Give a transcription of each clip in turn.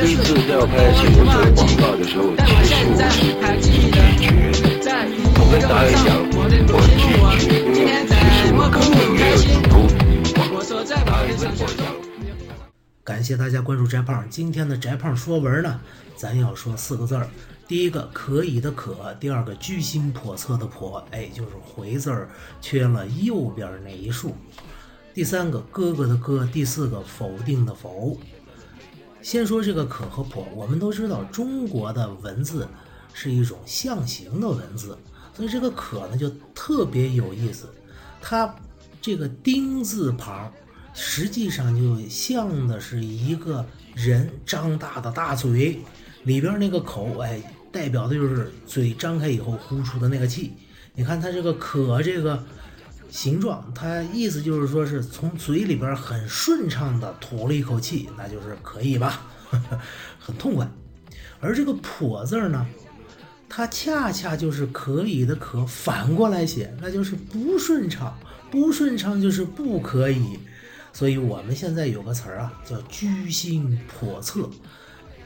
第一次要拍新闻节广告的时候，其实我是拒绝，我跟大家讲，我拒绝，因为其实我根本没有意图。大家跟我讲。感谢大家关注翟胖，今天的翟胖说文呢，咱要说四个字儿。第一个可以的可，第二个居心叵测的叵，哎，就是回字儿缺了。右边那一竖。第三个哥哥的哥，第四个否定的否。先说这个可和叵，我们都知道中国的文字是一种象形的文字，所以这个可呢就特别有意思。它这个丁字旁，实际上就像的是一个人张大的大嘴，里边那个口，哎。代表的就是嘴张开以后呼出的那个气，你看它这个可这个形状，它意思就是说是从嘴里边很顺畅的吐了一口气，那就是可以吧，很痛快。而这个破字呢，它恰恰就是可以的可反过来写，那就是不顺畅，不顺畅就是不可以。所以我们现在有个词儿啊，叫居心叵测，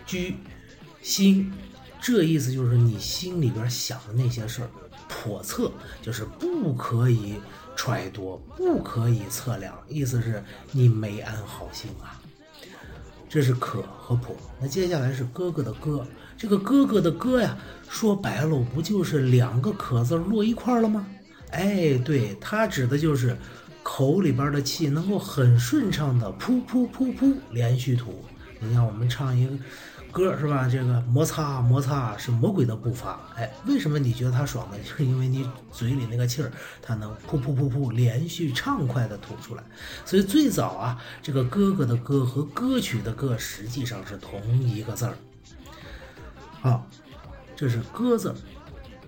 居心。这意思就是你心里边想的那些事儿，叵测就是不可以揣度，不可以测量。意思是你没安好心啊。这是可和叵。那接下来是哥哥的哥，这个哥哥的哥呀，说白了不就是两个可字落一块了吗？哎，对，它指的就是口里边的气能够很顺畅的噗噗噗噗连续吐。你看我们唱一个。歌是吧？这个摩擦摩擦是魔鬼的步伐。哎，为什么你觉得它爽呢？就是因为你嘴里那个气儿，它能噗噗噗噗连续畅快的吐出来。所以最早啊，这个哥哥的哥和歌曲的歌实际上是同一个字儿。好，这是歌字儿。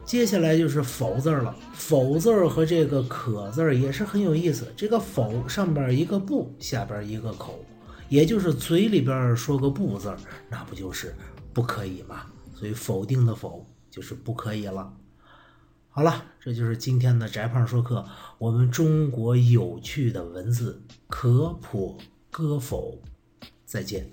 接下来就是否字儿了。否字儿和这个可字儿也是很有意思。这个否上边一个不，下边一个口。也就是嘴里边说个不字那不就是不可以吗？所以否定的否就是不可以了。好了，这就是今天的翟胖说课，我们中国有趣的文字可否歌否，再见。